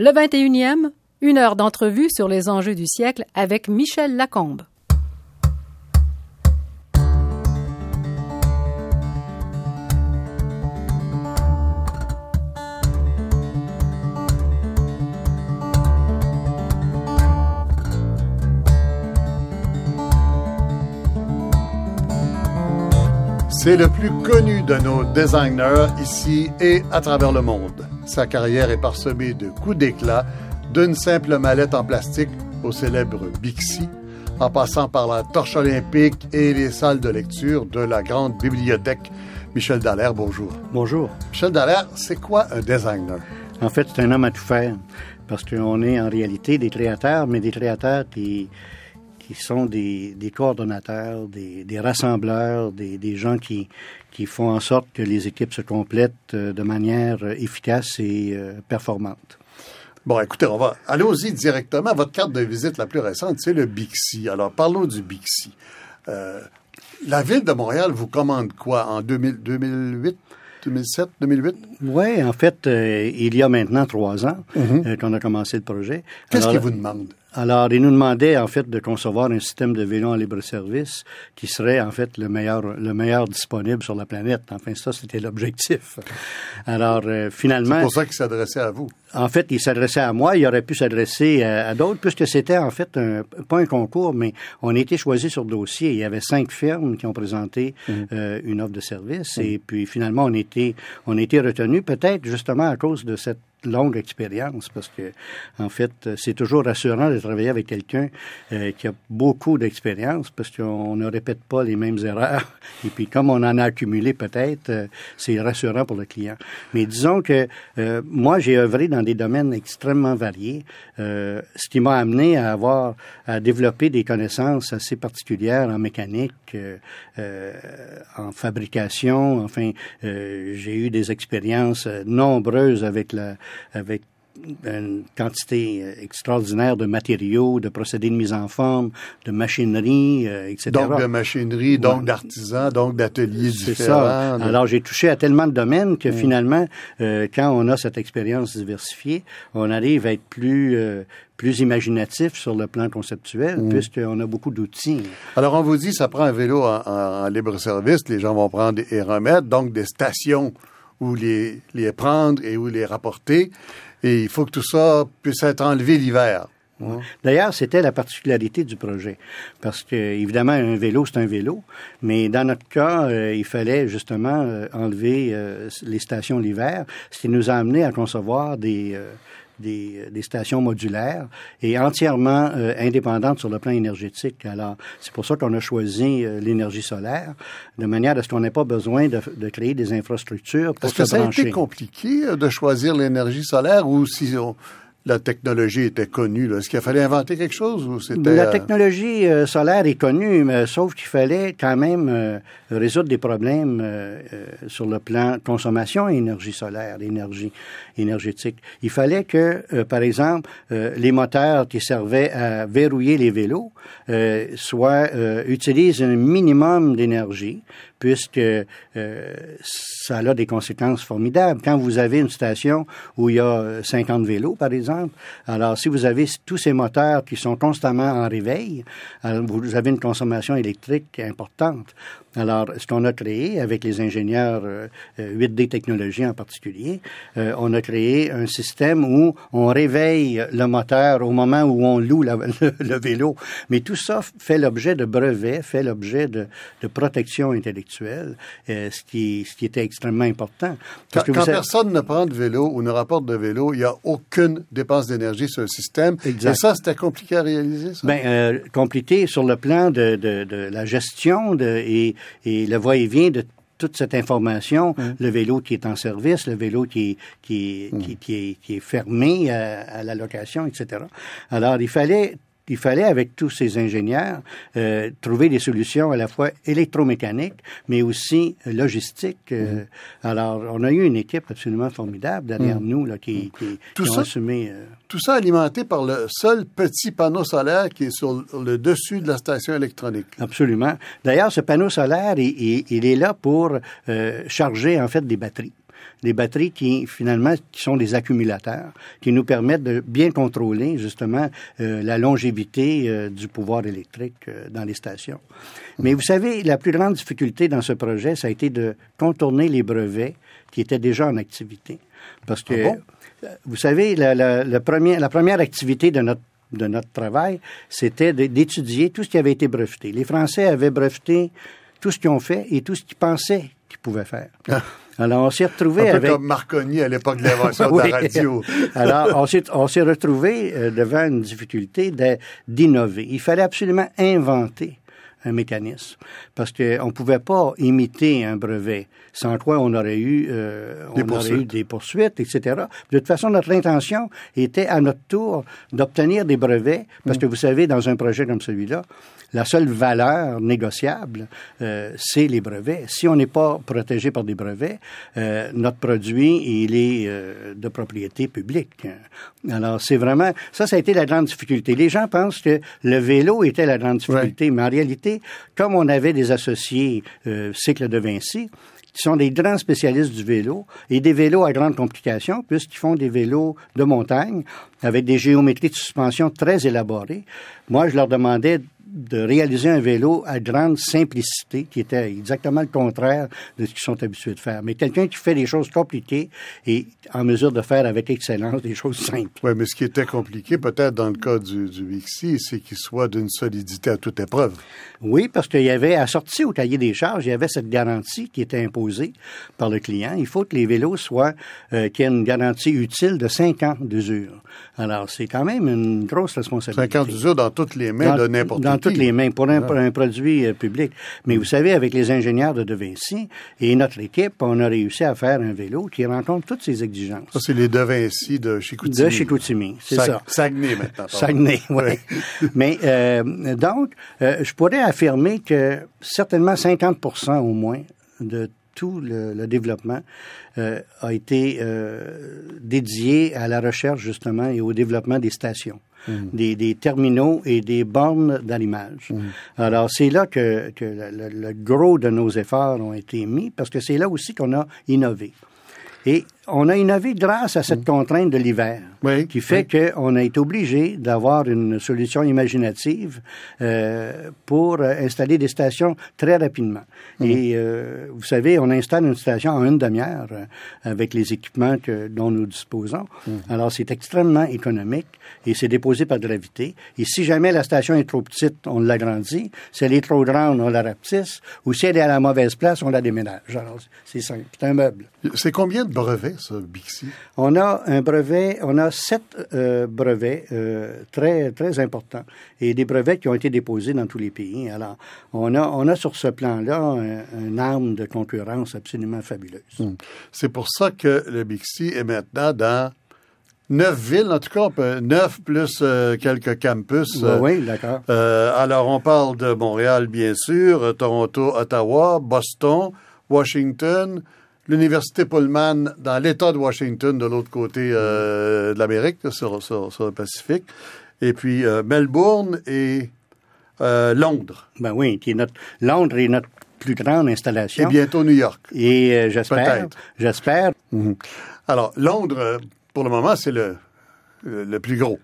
Le 21e, une heure d'entrevue sur les enjeux du siècle avec Michel Lacombe. C'est le plus connu de nos designers ici et à travers le monde. Sa carrière est parsemée de coups d'éclat, d'une simple mallette en plastique au célèbre Bixi, en passant par la torche olympique et les salles de lecture de la grande bibliothèque. Michel Dallaire, bonjour. Bonjour. Michel Dallaire, c'est quoi un designer? En fait, c'est un homme à tout faire, parce qu'on est en réalité des créateurs, mais des créateurs qui qui sont des, des coordonnateurs, des, des rassembleurs, des, des, gens qui, qui font en sorte que les équipes se complètent euh, de manière efficace et euh, performante. Bon, écoutez, on va allons-y directement. Votre carte de visite la plus récente, c'est le Bixi. Alors, parlons du Bixi. Euh, la ville de Montréal vous commande quoi en 2000, 2008? 2007, 2008? Oui, en fait, euh, il y a maintenant trois ans mm -hmm. euh, qu'on a commencé le projet. Qu'est-ce qu'ils vous demandent? Alors, ils nous demandaient, en fait, de concevoir un système de vélo en libre-service qui serait, en fait, le meilleur, le meilleur disponible sur la planète. Enfin, ça, c'était l'objectif. Alors, euh, finalement... C'est pour ça qu'il s'adressait à vous. En fait, il s'adressait à moi. Il aurait pu s'adresser à, à d'autres, puisque c'était, en fait, un, pas un concours, mais on a été choisi sur dossier. Il y avait cinq firmes qui ont présenté mmh. euh, une offre de service. Mmh. Et puis, finalement, on était, on était retenus, peut-être, justement, à cause de cette longue expérience parce que en fait c'est toujours rassurant de travailler avec quelqu'un euh, qui a beaucoup d'expérience parce qu'on ne répète pas les mêmes erreurs et puis comme on en a accumulé peut-être euh, c'est rassurant pour le client mais disons que euh, moi j'ai œuvré dans des domaines extrêmement variés. Euh, ce qui m'a amené à avoir à développer des connaissances assez particulières en mécanique en fabrication. Enfin j'ai eu des expériences nombreuses avec la avec une quantité extraordinaire de matériaux, de procédés de mise en forme, de machinerie, euh, etc. Donc de machinerie, donc d'artisans, donc d'ateliers différents. Ça. De... Alors j'ai touché à tellement de domaines que mmh. finalement, euh, quand on a cette expérience diversifiée, on arrive à être plus euh, plus imaginatif sur le plan conceptuel, mmh. puisqu'on a beaucoup d'outils. Alors, on vous dit, ça prend un vélo en, en, en libre-service, les gens vont prendre et remettre, donc des stations où les, les prendre et où les rapporter. Et il faut que tout ça puisse être enlevé l'hiver. D'ailleurs, c'était la particularité du projet. Parce que, évidemment, un vélo, c'est un vélo. Mais dans notre cas, euh, il fallait justement euh, enlever euh, les stations l'hiver, ce qui nous a amené à concevoir des, des, des, stations modulaires et entièrement euh, indépendantes sur le plan énergétique. Alors, c'est pour ça qu'on a choisi euh, l'énergie solaire, de manière à ce qu'on n'ait pas besoin de, de, créer des infrastructures pour Est-ce que ça brancher. a été compliqué euh, de choisir l'énergie solaire ou si on la technologie était connue. Est-ce qu'il fallait inventer quelque chose ou c'était La technologie euh, solaire est connue, mais, sauf qu'il fallait quand même euh, résoudre des problèmes euh, sur le plan consommation et énergie solaire, énergie énergétique. Il fallait que, par exemple, les moteurs qui servaient à verrouiller les vélos soient utilisent un minimum d'énergie puisque euh, ça a des conséquences formidables. Quand vous avez une station où il y a 50 vélos, par exemple, alors si vous avez tous ces moteurs qui sont constamment en réveil, vous avez une consommation électrique importante. Alors, ce qu'on a créé avec les ingénieurs euh, 8D Technologies en particulier, euh, on a créé un système où on réveille le moteur au moment où on loue le, vélo. Mais tout ça fait l'objet de brevets, fait l'objet de, protection intellectuelle, euh, ce, qui, ce qui était extrêmement important. Parce quand, que quand avez... personne ne prend de vélo ou ne rapporte de vélo, il n'y a aucune dépense d'énergie sur le système. Exact. Et ça, c'était compliqué à réaliser, ça? Bien, euh, compliqué sur le plan de, de, de la gestion de, et et le va-et-vient de toute cette information, mmh. le vélo qui est en service, le vélo qui, qui, mmh. qui, qui, est, qui est fermé à, à, la location, etc. Alors, il fallait il fallait, avec tous ces ingénieurs, euh, trouver des solutions à la fois électromécaniques, mais aussi logistiques. Euh, mmh. Alors, on a eu une équipe absolument formidable derrière mmh. nous là, qui, qui, tout qui ça, ont assumé. Euh... Tout ça alimenté par le seul petit panneau solaire qui est sur le dessus de la station électronique. Absolument. D'ailleurs, ce panneau solaire, il, il, il est là pour euh, charger en fait des batteries. Des batteries qui, finalement, qui sont des accumulateurs, qui nous permettent de bien contrôler, justement, euh, la longévité euh, du pouvoir électrique euh, dans les stations. Mais vous savez, la plus grande difficulté dans ce projet, ça a été de contourner les brevets qui étaient déjà en activité. Parce que, Ah bon? vous savez, la, la, la première, la première activité de notre de notre travail, c'était d'étudier tout ce qui avait été breveté. Les Français avaient breveté tout ce qu'ils ont fait et tout ce qu'ils pensaient qu'ils pouvaient faire. Alors, on s'est Un retrouvé peu avec... comme Marconi à l'époque de l'invention Oui. de la radio. Alors, on s'est, on s'est retrouvé euh, devant une difficulté d'innover. Il fallait absolument inventer un mécanisme parce qu'on ne pouvait pas imiter un brevet, sans quoi on aurait eu, euh, Des on aurait eu poursuites. des poursuites, etc. De toute façon, notre intention était à notre tour d'obtenir des brevets, parce que vous savez, dans un projet comme celui-là, la seule valeur négociable, euh, c'est les brevets. Si on n'est pas protégé par des brevets, euh, notre produit, il est euh, de propriété publique. Alors, c'est vraiment... Ça, ça a été la grande difficulté. Les gens pensent que le vélo était la grande difficulté, mais en réalité, comme on avait des associés euh, cycle de Vinci, qui sont des grands spécialistes du vélo et des vélos à grande complication, puisqu'ils font des vélos de montagne avec des géométries de suspension très élaborées. Moi, je leur demandais de réaliser un vélo à grande simplicité, qui était exactement le contraire de ce qu'ils sont habitués de faire. Mais quelqu'un qui fait des choses compliquées et en mesure de faire avec excellence des choses simples. Oui, mais ce qui était compliqué, peut-être dans le cas du, du Bixi, c'est qu'il soit d'une solidité à toute épreuve. Oui, parce qu'il y avait, assorti au cahier des charges, il y avait cette garantie qui était imposée par le client. Il faut que les vélos soient, euh, qu'il y ait une garantie utile de 5 ans d'usure. Alors, c'est quand même une grosse responsabilité. 50 d'usure dans toutes les mains de n'importe qui. dans toutes les mains, pour un, pour un produit euh, public. Mais vous savez, avec les ingénieurs de De Vinci et notre équipe, on a réussi à faire un vélo qui rencontre toutes ces exigences. Ça, c'est les De Vinci de Chicoutimi. De Chicoutimi, c'est Sag- ça. Saguenay, maintenant. Saguenay, oui. Mais euh, donc, euh, je pourrais affirmer que certainement 50% au moins de tout le, le développement euh, a été euh, dédié à la recherche justement et au développement des stations. Des, des terminaux et des bornes d'allumage. Alors, c'est là que, que le, le- le gros de nos efforts ont été mis, parce que c'est là aussi qu'on a innové. Et on a innové grâce à cette contrainte de l'hiver, Oui, qui fait qu'on a été obligé d'avoir une solution imaginative euh, pour installer des stations très rapidement. Et euh, vous savez, on installe une station en une demi-heure euh, avec les équipements que, dont nous disposons. Alors, c'est extrêmement économique et c'est déposé par gravité. Et si jamais la station est trop petite, on l'agrandit. Si elle est trop grande, on la rapetisse. Ou si elle est à la mauvaise place, on la déménage. Alors, c'est simple. C'est un meuble. C'est combien de brevets, ça, Bixi? On a un brevet, on a sept euh, brevets euh, très très importants et des brevets qui ont été déposés dans tous les pays. Alors, on a on a sur ce plan-là un, un arme de concurrence absolument fabuleuse. C'est pour ça que le Bixi est maintenant dans neuf villes, en tout cas, peut- neuf plus euh, quelques campus. Oui, euh, oui, d'accord. euh, alors, on parle de Montréal, bien sûr, Toronto, Ottawa, Boston, Washington, l'Université Pullman dans l'État de Washington, de l'autre côté euh, de l'Amérique, sur, sur- sur le Pacifique, et puis euh, Melbourne et euh, Londres, Ben oui, qui est notre Londres est notre plus grande et installation. bientôt New York. Et j'espère, j'espère. Alors, Londres, pour le moment, c'est le, le, plus gros.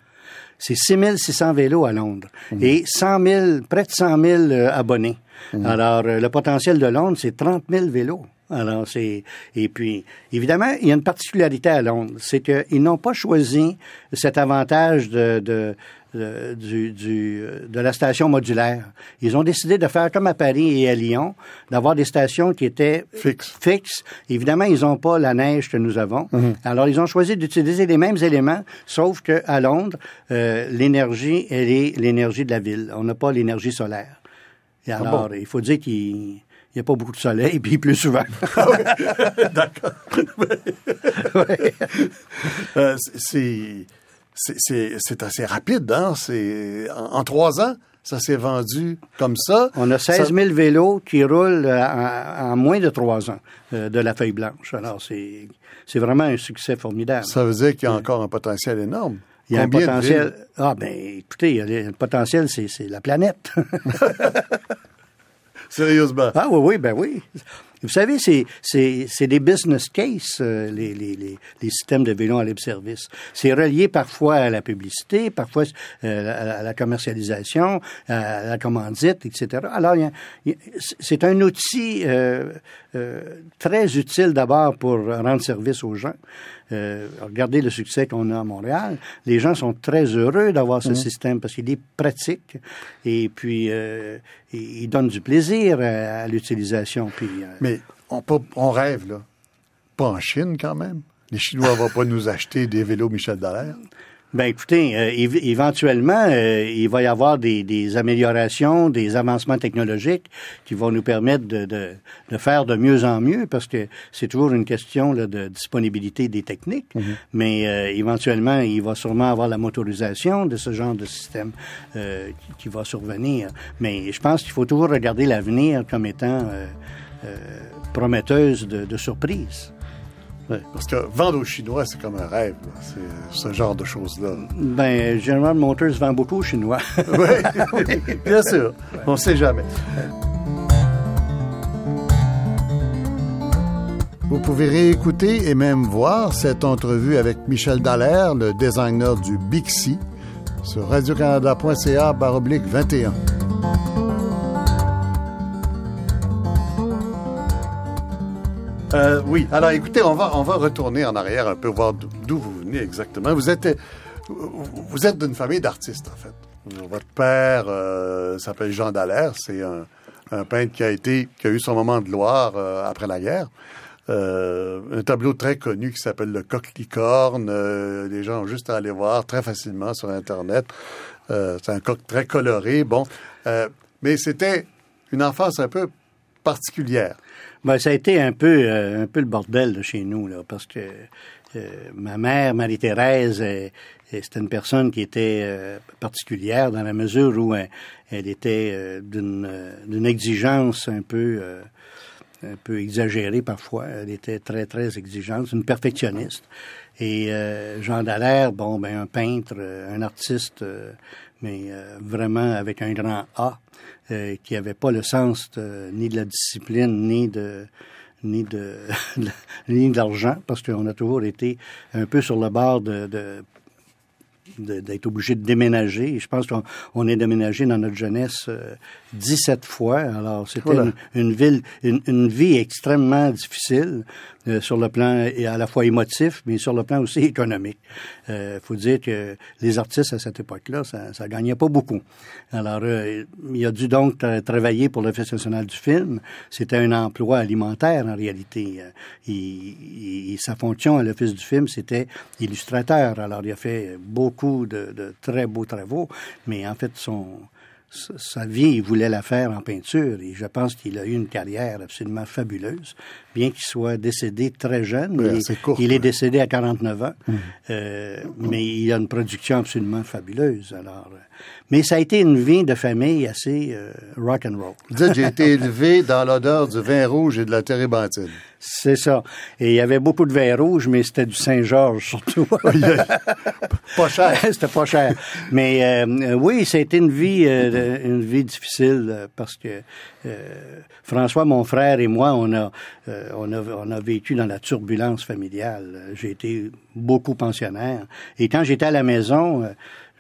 C'est 6600 vélos à Londres et 100 000, près de 100 000 euh, abonnés. Alors, euh, le potentiel de Londres, c'est 30 000 vélos. Alors, c'est. Et puis, évidemment, il y a une particularité à Londres, c'est qu'ils n'ont pas choisi cet avantage de, de, de- du, du, de la station modulaire. Ils ont décidé de faire comme à Paris et à Lyon, d'avoir des stations qui étaient Fixe. fixes. Évidemment, ils n'ont pas la neige que nous avons. Alors, ils ont choisi d'utiliser les mêmes éléments, sauf que à Londres, euh, l'énergie, elle est l'énergie de la ville. On n'a pas l'énergie solaire. Et alors, il faut dire qu'il n'y a pas beaucoup de soleil, puis plus souvent. Euh, c'est- assez rapide, hein? En, en trois ans, ça s'est vendu comme ça. On a 16 Ça- 000 vélos qui roulent euh, en, en moins de trois ans euh, de la feuille blanche. Alors, c'est vraiment un succès formidable. Ça veut dire qu'il y a encore un potentiel énorme. Il y a Combien un potentiel. Ah, ben, écoutez, il y a le potentiel, c'est la planète. Sérieusement. Ah oui, oui, ben oui. Vous savez, c'est, c'est, c'est des business cases, euh, les, les, les, les, systèmes de vélo en libre service. C'est relié parfois à la publicité, parfois euh, à, la commercialisation, à la commandite, etc. Alors, c'est un outil euh, euh, très utile d'abord pour rendre service aux gens. Euh, regardez le succès qu'on a à Montréal. Les gens sont très heureux d'avoir ce mmh. système parce qu'il est pratique et puis euh, il donne du plaisir à, l'utilisation. Puis, euh, Mais on, on rêve, là. Pas en Chine, quand même. Les Chinois ne vont pas nous acheter des vélos Michel Dallaire. Ben écoutez, euh, éventuellement, euh, il va y avoir des, des, améliorations, des avancements technologiques qui vont nous permettre de, de, de faire de mieux en mieux, parce que c'est toujours une question là, de disponibilité des techniques. Mhm. Mais euh, éventuellement, il va sûrement avoir la motorisation de ce genre de système qui, qui, va survenir. Mais je pense qu'il faut toujours regarder l'avenir comme étant prometteuse de, de surprises. Parce que vendre aux Chinois, c'est comme un rêve. C'est ce genre de choses-là. Ben, General Motors vend beaucoup aux Chinois. oui, bien sûr. On ne sait jamais. Vous pouvez réécouter et même voir cette entrevue avec Michel Dallaire, le designer du Bixi, sur radiocanada.ca baroblique 21. Euh, oui. Alors, écoutez, on va, on va retourner en arrière un peu, voir d'où vous venez exactement. Vous êtes, vous êtes d'une famille d'artistes, en fait. Votre père euh, s'appelle Jean Dallaire. C'est un, un, peintre qui a été, qui a eu son moment de gloire euh, après la guerre. un tableau très connu qui s'appelle le coq licorne. les gens ont juste à aller voir très facilement sur Internet. c'est un coq très coloré. Bon, mais c'était une enfance un peu particulière. Ben, ça a été un peu, euh, un peu le bordel de chez nous, là, parce que euh, ma mère, Marie-Thérèse, c'était une personne qui était euh, particulière dans la mesure où elle était d'une exigence un peu un peu exagérée parfois. Elle était très, très exigeante, une perfectionniste. Et Jean Dallaire, bon, ben, un peintre, un artiste, mais vraiment avec un grand A. Euh, qui n'avait pas le sens ni de la discipline, ni de ni de ni d'argent, parce qu'on a toujours été un peu sur le bord de, de d'être obligé de déménager. Je pense qu'on est déménagé dans notre jeunesse 17 euh, fois. Alors, c'était une, ville, une, vie extrêmement difficile. Euh, sur le plan et à la fois émotif, mais sur le plan aussi économique. Il euh, faut dire que les artistes à cette époque-là, ça, ça gagnait pas beaucoup. Alors, euh, il a dû donc travailler pour l'Office national du film. C'était un emploi alimentaire en réalité. Il, sa fonction à l'Office du film, c'était illustrateur. Alors, il a fait beaucoup de, de très beaux travaux, mais en fait, son sa vie, il voulait la faire en peinture et je pense qu'il a eu une carrière absolument fabuleuse, bien qu'il soit décédé très jeune. il, est décédé à 49 ans, mmh. euh, mais il a une production absolument fabuleuse. Alors, euh, mais ça a été une vie de famille assez euh, rock and roll. J'ai été élevé dans l'odeur du vin rouge et de la térébenthine. C'est ça. Et il y avait beaucoup de vin rouge, mais c'était du Saint-Georges surtout. pas cher. c'était pas cher. Mais euh, oui, ça a été une vie, euh, une vie difficile parce que François, mon frère et moi, on a, on a, on a vécu dans la turbulence familiale. J'ai été beaucoup pensionnaire. Et quand j'étais à la maison,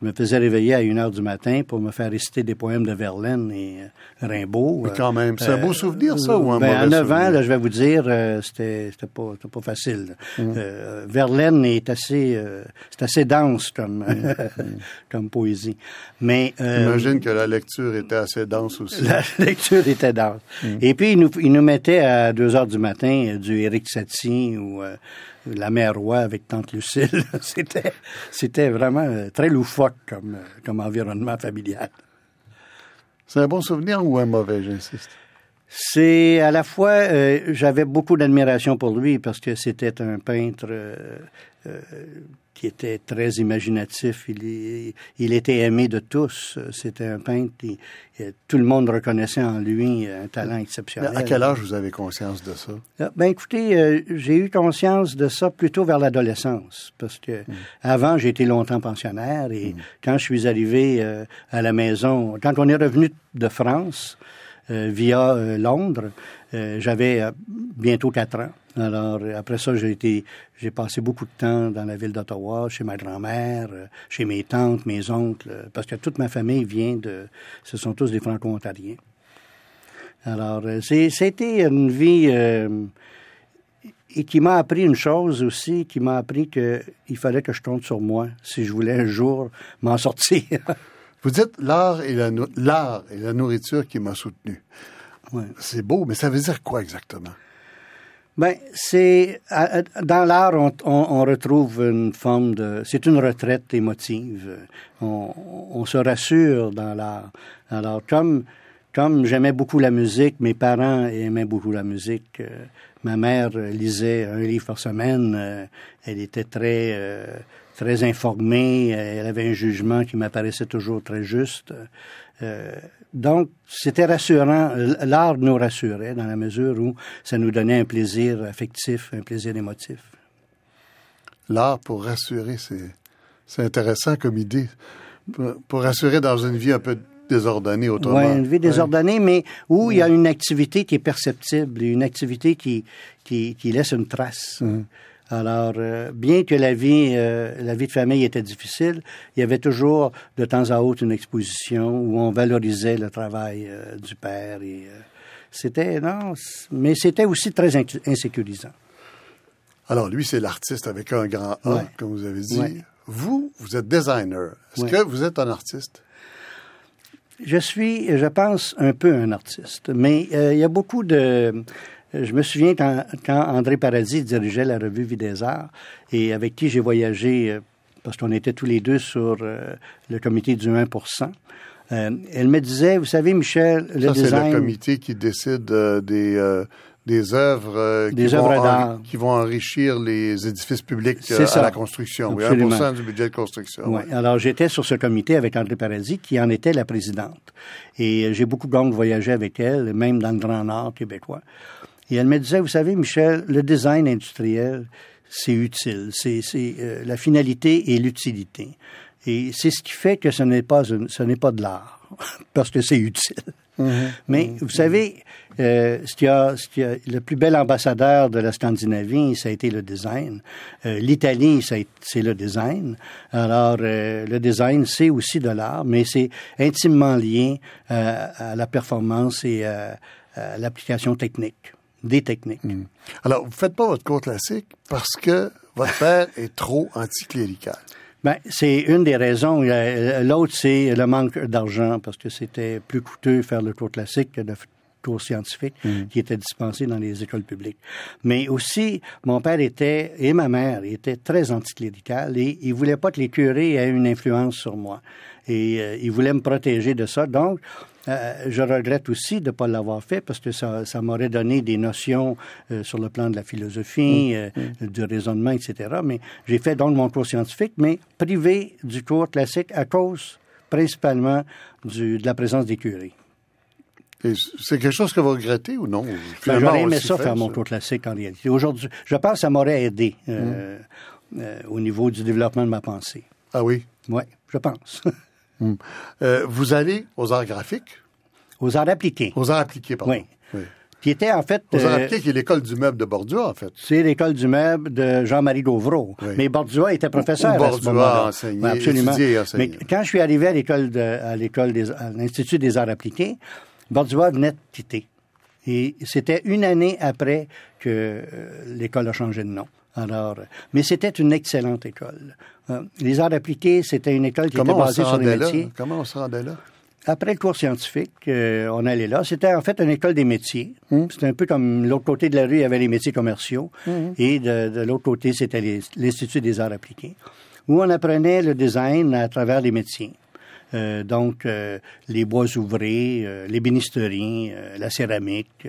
je me faisais réveiller à 1 heure du matin pour me faire réciter des poèmes de Verlaine et euh, Rimbaud. Mais quand même, c'est un beau euh, souvenir, ça, ou un ben, À 9 ans, là, je vais vous dire, euh, c'était, pas, pas facile. Mmh. Verlaine est assez, c'est assez dense comme, mmh. comme poésie. Mais, J'imagine que la lecture était assez dense aussi. La lecture était dense. Mmh. Et puis, il nous, il nous mettait à 2 heures du matin du Éric Satie ou la mère roi avec tante Lucille. c'était, c'était vraiment euh, très loufoque comme, euh, comme environnement familial. C'est un bon souvenir ou un mauvais, j'insiste? C'est à la fois, euh, j'avais beaucoup d'admiration pour lui parce que c'était un peintre qui était très imaginatif. Il, il était aimé de tous. C'était un peintre. qui tout le monde reconnaissait en lui un talent exceptionnel. À quel âge vous avez conscience de ça? Ah, ben écoutez, euh, j'ai eu conscience de ça plutôt vers l'adolescence, parce que hmm. avant j'ai été longtemps pensionnaire et hmm. quand je suis arrivé euh, à la maison, quand on est revenu de France, via Londres. J'avais bientôt quatre ans. Alors, après ça, j'ai été, j'ai passé beaucoup de temps dans la ville d'Ottawa, chez ma grand-mère, chez mes tantes, mes oncles, parce que toute ma famille vient de, ce sont tous des franco-ontariens. Alors, c'était une vie et qui m'a appris une chose aussi, qui m'a appris qu'il fallait que je compte sur moi si je voulais un jour m'en sortir. Vous dites l'art et la, l'art et la nourriture qui m'a soutenu. C'est beau, mais ça veut dire quoi exactement? Ben, c'est dans l'art, on, retrouve une forme de, c'est une retraite émotive. On, on se rassure dans l'art. Alors, comme comme j'aimais beaucoup la musique, mes parents aimaient beaucoup la musique. Euh, ma mère lisait un livre par semaine. Euh, elle était très, euh, très informée. Elle avait un jugement qui m'apparaissait toujours très juste. donc, c'était rassurant. L'art nous rassurait dans la mesure où ça nous donnait un plaisir affectif, un plaisir émotif. L'art pour rassurer, c'est intéressant comme idée. Pour, pour rassurer dans une vie un peu désordonnée autrement. Oui, une vie désordonnée, mais où il y a une activité qui est perceptible, une activité qui, qui, laisse une trace. Alors, euh, bien que la vie, euh, la vie de famille était difficile, il y avait toujours de temps à autre une exposition où on valorisait le travail euh, du père. Et c'était non, mais c'était aussi très insécurisant. Alors, lui, c'est l'artiste avec un grand A, comme vous avez dit. Vous, vous êtes designer. Est-ce que vous êtes un artiste? Je suis, je pense, un peu un artiste, mais il y a beaucoup de... Je me souviens quand, André Paradis dirigeait la revue Vie des Arts et avec qui j'ai voyagé, euh, parce qu'on était tous les deux sur euh, le comité du 1 elle me disait, vous savez, Michel, le Ça, c'est le comité qui décide des des œuvres euh, qui, vont qui, vont enrichir les édifices publics euh, à la construction. Oui, 1% du budget de construction. Oui. Alors, j'étais sur ce comité avec André Paradis, qui en était la présidente. Et euh, j'ai beaucoup de voyager avec elle, même dans le Grand Nord québécois. Et elle me disait, vous savez, Michel, le design industriel, c'est utile. C'est la finalité et l'utilité. Et c'est ce qui fait que ce n'est pas, ce n'est pas de l'art, parce que c'est utile. Mhm. Mais vous savez, euh, ce, qui a, ce qui a, le plus bel ambassadeur de la Scandinavie, ça a été le design. Euh, L'Italie, c'est le design. Alors, euh, le design, c'est aussi de l'art, mais c'est intimement lié euh, à la performance et à, l'application technique, des techniques. Mhm. Alors, vous faites pas votre cours classique parce que votre père est trop anticlérical. Ben, c'est une des raisons. L'autre, c'est le manque d'argent, parce que c'était plus coûteux faire le cours classique que le cours scientifique mm. qui était dispensé dans les écoles publiques. Mais aussi, mon père était, et ma mère, étaient très anticlérical et ils voulaient pas que les curés aient une influence sur moi. Et euh, ils voulaient me protéger de ça. Donc, euh, je regrette aussi de ne pas l'avoir fait parce que ça, ça m'aurait donné des notions euh, sur le plan de la philosophie, mm. Euh, mm. du raisonnement, etc. Mais j'ai fait donc mon cours scientifique, mais privé du cours classique à cause principalement du, de la présence des curés. C'est quelque chose que vous regrettez ou non? Ben, J'aurais aimé ça faire mon cours classique en réalité. Aujourd'hui, je pense que ça m'aurait aidé mm. au niveau du développement de ma pensée. Ah oui? Oui, je pense. Hmm. Euh, vous allez aux arts graphiques? Aux arts appliqués. Aux arts appliqués, pardon. Oui. Qui était en fait. Aux arts euh, appliqués, qui est l'école du meuble de Bordua, en fait. C'est l'école du meuble de Jean-Marie Gauvreau. Mais Bordua était professeur. Bordua enseignait, absolument. Mais quand je suis arrivé à l'école de, à l'école des, à l'Institut des arts appliqués, Bordua venait de quitter. Et c'était une année après que euh, l'école a changé de nom. Alors, mais c'était une excellente école. Euh, les arts appliqués, c'était une école qui était basée sur les métiers. Comment on se rendait là? Après le cours scientifique, euh, on allait là. C'était en fait une école des métiers. Hum. C'était un peu comme l'autre côté de la rue, il y avait les métiers commerciaux. Hum. Et de, l'autre côté, c'était l'Institut des arts appliqués, où on apprenait le design à travers les métiers. Euh, donc, les bois ouvrés, l'ébénisterie, la céramique,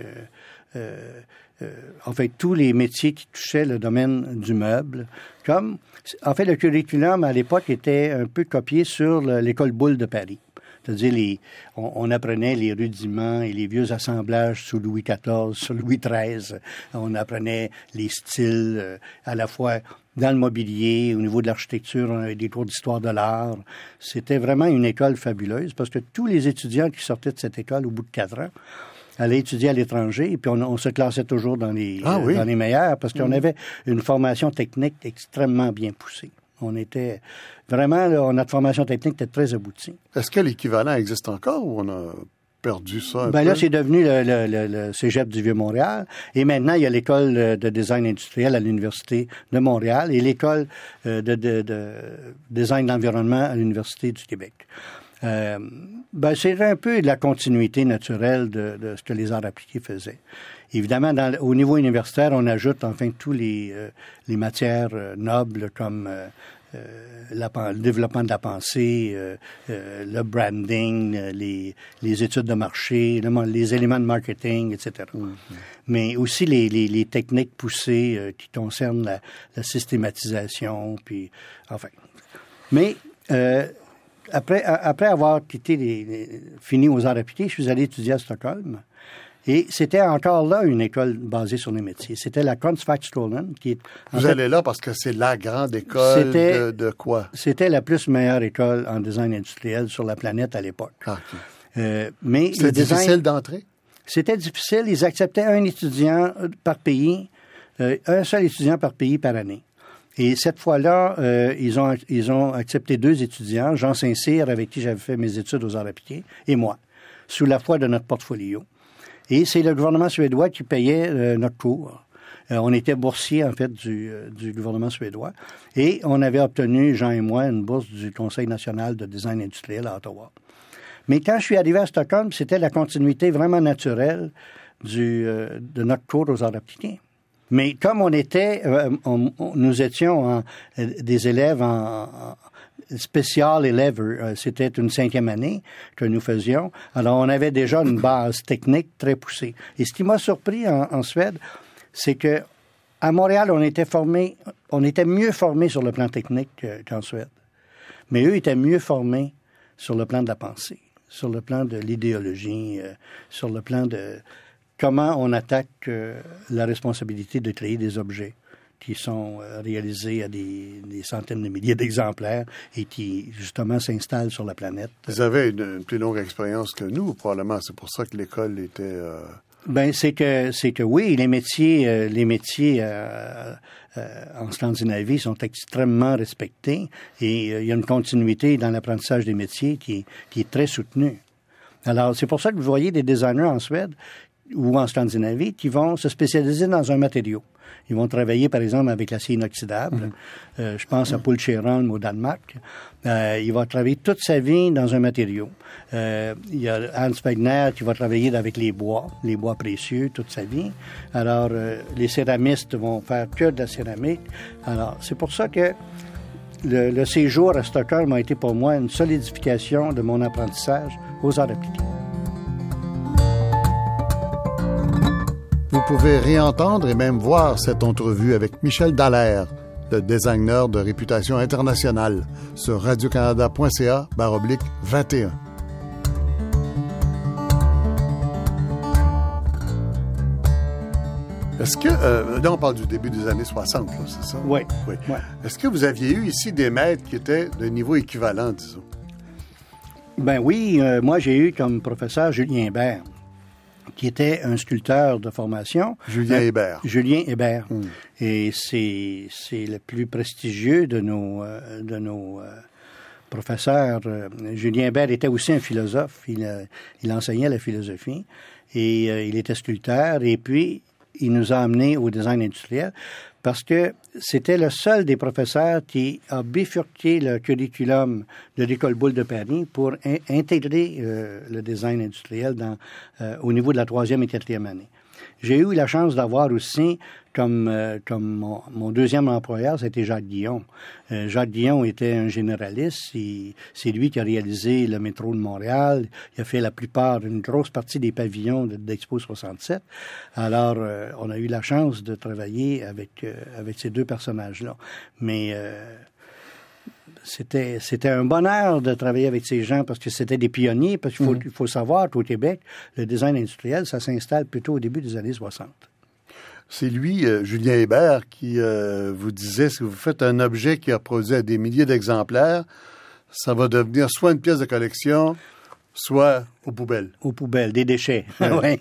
euh, en fait, tous les métiers qui touchaient le domaine du meuble. Comme, en fait, le curriculum à l'époque était un peu copié sur l'école Boulle de Paris. C'est-à-dire, on, apprenait les rudiments et les vieux assemblages sous Louis XIV, sous Louis XIII. On apprenait les styles euh, à la fois dans le mobilier, au niveau de l'architecture, on avait des cours d'histoire de l'art. C'était vraiment une école fabuleuse parce que tous les étudiants qui sortaient de cette école au bout de quatre ans allaient étudier à l'étranger et puis on, se classait toujours dans les, ah dans les meilleurs parce qu'on mmh. avait une formation technique extrêmement bien poussée. On était vraiment, notre formation technique était très aboutie. Est-ce que l'équivalent existe encore ou on a perdu ça? ben là, c'est devenu le, cégep du Vieux-Montréal. Et maintenant, il y a l'école de design industriel à l'Université de Montréal et l'école euh, de, de, design d'environnement à l'Université du Québec. Euh, ben, c'est un peu la continuité naturelle de, de, ce que les arts appliqués faisaient. Évidemment, dans, au niveau universitaire, on ajoute enfin tous les, euh, les matières euh, nobles comme le développement de la pensée, le branding, les, les, études de marché, les éléments de marketing, etc. Mm-hmm. Mais aussi les, les, les techniques poussées qui concernent la, la, systématisation, puis enfin. Mais après, après avoir quitté les, fini aux arts appliqués, je suis allé étudier à Stockholm. Et c'était encore là une école basée sur les métiers. C'était la Konstfackskolan qui est. Vous allez là parce que c'est la grande école de, de, quoi? C'était la plus meilleure école en design industriel sur la planète à l'époque. Ah, euh, mais c'était difficile d'entrer? C'était difficile. Ils acceptaient un étudiant par pays, euh, un seul étudiant par pays par année. Et cette fois-là, euh, ils, ont, ils ont accepté deux étudiants, Jean Saint-Cyr, avec qui j'avais fait mes études aux arts appliqués, et moi, sous la foi de notre portfolio. Et c'est le gouvernement suédois qui payait euh, notre cours. Euh, on était boursier, en fait, du, euh, du, gouvernement suédois. Et on avait obtenu, Jean et moi, une bourse du Conseil national de design industriel à Ottawa. Mais quand je suis arrivé à Stockholm, c'était la continuité vraiment naturelle du, de notre cours aux arts appliqués. Mais comme on était, nous étions des élèves en, spécial élève, euh, c'était une cinquième année que nous faisions. Alors, on avait déjà une base technique très poussée. Et ce qui m'a surpris en, Suède, c'est que à Montréal, on était formés, on était mieux formés sur le plan technique qu'en Suède. Mais eux étaient mieux formés sur le plan de la pensée, sur le plan de l'idéologie, euh, sur le plan de comment on attaque euh, la responsabilité de créer des objets qui sont euh, réalisés à des, centaines de milliers d'exemplaires et qui, justement, s'installent sur la planète. Vous avez une, plus longue expérience que nous, probablement. C'est pour ça que l'école était... Euh, ben c'est que c'est que oui, les métiers euh, les métiers en Scandinavie sont extrêmement respectés et il y a une continuité dans l'apprentissage des métiers qui, qui est très soutenue. Alors c'est pour ça que vous voyez des designers en Suède ou en Scandinavie qui vont se spécialiser dans un matériau. Ils vont travailler, par exemple, avec l'acier inoxydable. Mhm. euh, je pense à Paul Cheron au Danemark. Euh, il va travailler toute sa vie dans un matériau. Euh, il y a Hans Wegner qui va travailler avec les bois, les bois précieux toute sa vie. Alors, euh, les céramistes vont faire que de la céramique. Alors, c'est pour ça que le, le séjour à Stockholm a été pour moi une solidification de mon apprentissage aux arts appliqués. Pouvez réentendre et même voir cette entrevue avec Michel Dallaire, le designer de réputation internationale, sur radiocanada.ca baroblique 21. Est-ce que, euh, là on parle du début des années 60, c'est ça? Oui. oui. Est-ce que vous aviez eu ici des maîtres qui étaient de niveau équivalent, disons? Ben oui, euh, moi j'ai eu comme professeur Julien Bert qui était un sculpteur de formation. Julien euh, Hébert. Julien Hébert. Hmm. Et c'est, c'est le plus prestigieux de nos, euh, de nos euh, professeurs. Julien Hébert était aussi un philosophe. Il, il enseignait la philosophie et il était sculpteur. Et puis, il nous a amenés au design industriel parce que c'était le seul des professeurs qui a bifurqué le curriculum de l'École Boule de Paris pour intégrer euh, le design industriel dans, euh, au niveau de la troisième et quatrième année. J'ai eu la chance d'avoir aussi, comme, euh, comme mon, deuxième employeur, c'était Jacques Guillon. Euh, Jacques Guillon était un généraliste. C'est lui qui a réalisé le métro de Montréal. Il a fait la plupart, une grosse partie des pavillons d'Expo 67. Alors, euh, on a eu la chance de travailler avec, avec ces deux personnages-là. Mais c'était c'était un bonheur de travailler avec ces gens parce que c'était des pionniers parce qu'il faut, faut savoir qu'au Québec le design industriel ça s'installe plutôt au début des années 60. C'est lui, euh, Julien Hébert, qui euh, vous disait si vous faites un objet qui a produit à des milliers d'exemplaires, ça va devenir soit une pièce de collection, soit aux poubelles. Aux poubelles, des déchets. Ouais.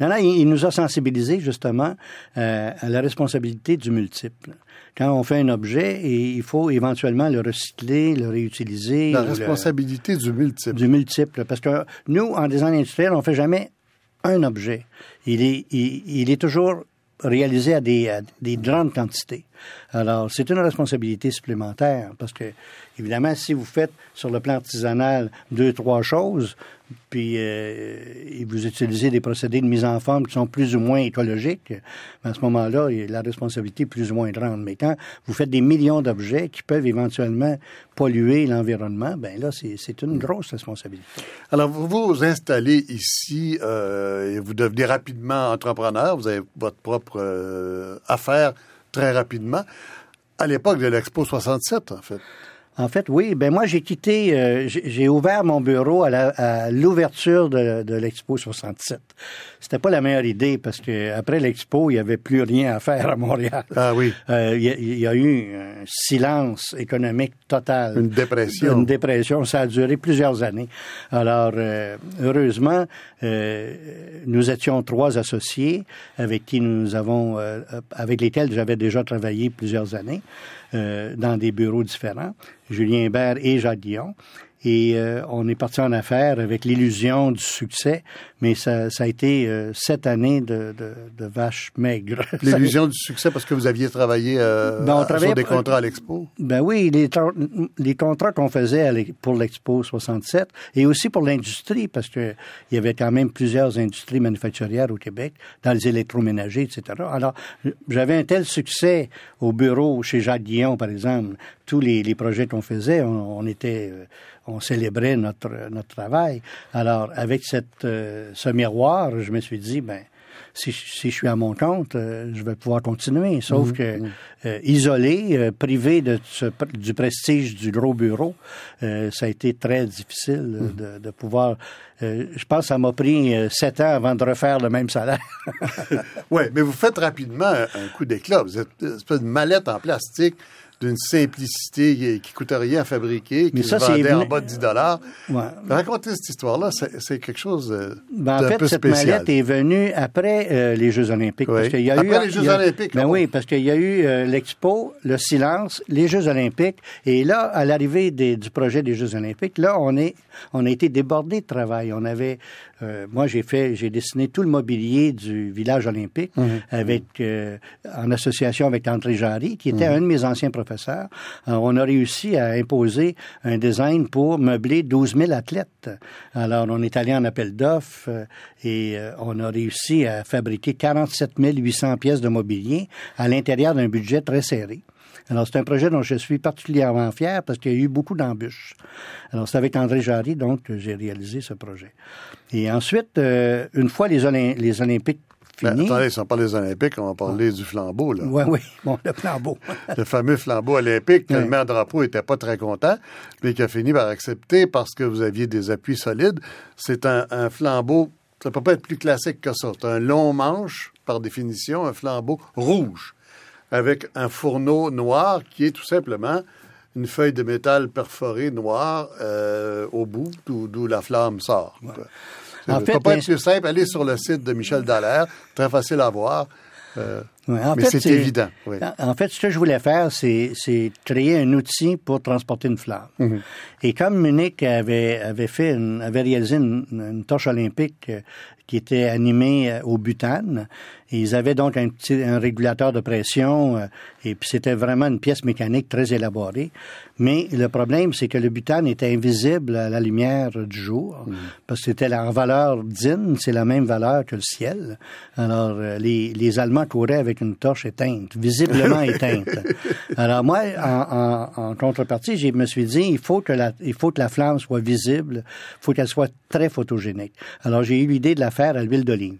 non, non, il, il nous a sensibilisés justement euh, à la responsabilité du multiple. Quand on fait un objet, et il faut éventuellement le recycler, le réutiliser. La le- responsabilité du multiple. du multiple. Parce que nous, en design industriel, on fait jamais un objet. Il est, il, il est toujours réalisé à des, à des grandes quantités. Alors, c'est une responsabilité supplémentaire parce que, évidemment, si vous faites sur le plan artisanal deux, trois choses, puis euh, vous utilisez des procédés de mise en forme qui sont plus ou moins écologiques, à ce moment-là, la responsabilité est plus ou moins grande. Mais quand vous faites des millions d'objets qui peuvent éventuellement polluer l'environnement, ben là, c'est une grosse responsabilité. Alors, vous vous installez ici euh, et vous devenez rapidement entrepreneur. Vous avez votre propre euh, affaire très rapidement. À l'époque de l'Expo 67, en fait. En fait, oui. Ben moi, j'ai quitté, euh, j'ai ouvert mon bureau à l'ouverture de, de l'Expo 67. C'était pas la meilleure idée parce que après l'Expo, il y avait plus rien à faire à Montréal. Ah oui. Euh, Il y, a- il y a eu un silence économique total. Une dépression. Une dépression. Ça a duré plusieurs années. Alors, euh, heureusement, euh, nous étions trois associés avec qui nous avons, avec lesquels j'avais déjà travaillé plusieurs années dans des bureaux différents, Julien Hébert et Jacques Guillon. Et euh, on est parti en affaires avec l'illusion du succès, mais ça, ça a été euh, sept années de, de, de vaches maigres. L'illusion du succès parce que vous aviez travaillé euh, Ben, on sur des contrats à l'Expo? Ben oui, les, les contrats qu'on faisait pour l'Expo 67 et aussi pour l'industrie, parce que il y avait quand même plusieurs industries manufacturières au Québec, dans les électroménagers, etc. Alors, j'avais un tel succès au bureau chez Jacques Guillon, par exemple. Tous les, les projets qu'on faisait, on, on était, euh, on célébrait notre notre travail. Alors, avec cette euh, ce miroir, je me suis dit, ben si, si je suis à mon compte, euh, je vais pouvoir continuer. Sauf que euh, isolé, euh, privé de ce du prestige du gros bureau, euh, ça a été très difficile euh, de, de pouvoir. euh, je pense que ça m'a pris sept ans avant de refaire le même salaire. Oui, mais vous faites rapidement un, un coup d'éclat. Vous êtes une espèce de mallette en plastique d'une simplicité qui, qui coûte rien à fabriquer, qui Mais ça, se c'est vendait en bas de 10 dollars. Ouais. Racontez cette histoire-là, c'est quelque chose euh, Ben, en fait, peu cette spécial. mallette est venue après euh, les Jeux olympiques. Oui. Parce qu'il y a Après eu, les Jeux a- olympiques, Ben oui, parce qu'il y a eu euh, l'expo, le silence, les Jeux olympiques. Et là, à l'arrivée du projet des Jeux olympiques, là, on est, on a été débordé de travail. On avait, euh, moi, j'ai fait, j'ai dessiné tout le mobilier du village olympique Mhm. avec, euh, en association avec André Jarry, qui était un de mes anciens professeurs. Alors, on a réussi à imposer un design pour meubler 12 000 athlètes. Alors, on est allé en appel d'offres euh, et on a réussi à fabriquer 47 800 pièces de mobilier à l'intérieur d'un budget très serré. Alors, c'est un projet dont je suis particulièrement fier parce qu'il y a eu beaucoup d'embûches. Alors, c'est avec André Jarry, donc, que j'ai réalisé ce projet. Et ensuite, euh, une fois les, Olym- les Olympiques Ben, finis... attendez, si on parle des Olympiques, on va parler du flambeau. Là. oui, oui, bon, le flambeau. le fameux flambeau olympique, que le maire Drapeau n'était pas très content, mais qui a fini par accepter parce que vous aviez des appuis solides. C'est un, un flambeau, ça peut pas être plus classique que ça. C'est un long manche, par définition, un flambeau rouge, avec un fourneau noir qui est tout simplement une feuille de métal perforée noire euh, au bout, d'où la flamme sort. Ça En fait, pas être l'ins- plus simple. Allez sur le site de Michel Dallaire, très facile à voir. Euh, En mais fait, c'est évident. Oui. En- fait, ce que je voulais faire, c'est, créer un outil pour transporter une flamme. Mhm. Et comme Munich avait, avait fait, une- avait réalisé une, une torche olympique euh, qui était animée euh, au butane, ils avaient donc un petit un régulateur de pression, euh, et puis c'était vraiment une pièce mécanique très élaborée. Mais le problème, c'est que le butane était invisible à la lumière du jour, parce que c'était la en valeur DIN, c'est la même valeur que le ciel. Alors, les, les Allemands couraient avec une torche éteinte, visiblement éteinte. Alors moi, en, en, en contrepartie, je me suis dit, il faut que la, il faut que la flamme soit visible, il faut qu'elle soit très photogénique. Alors j'ai eu l'idée de la faire à l'huile d'olive.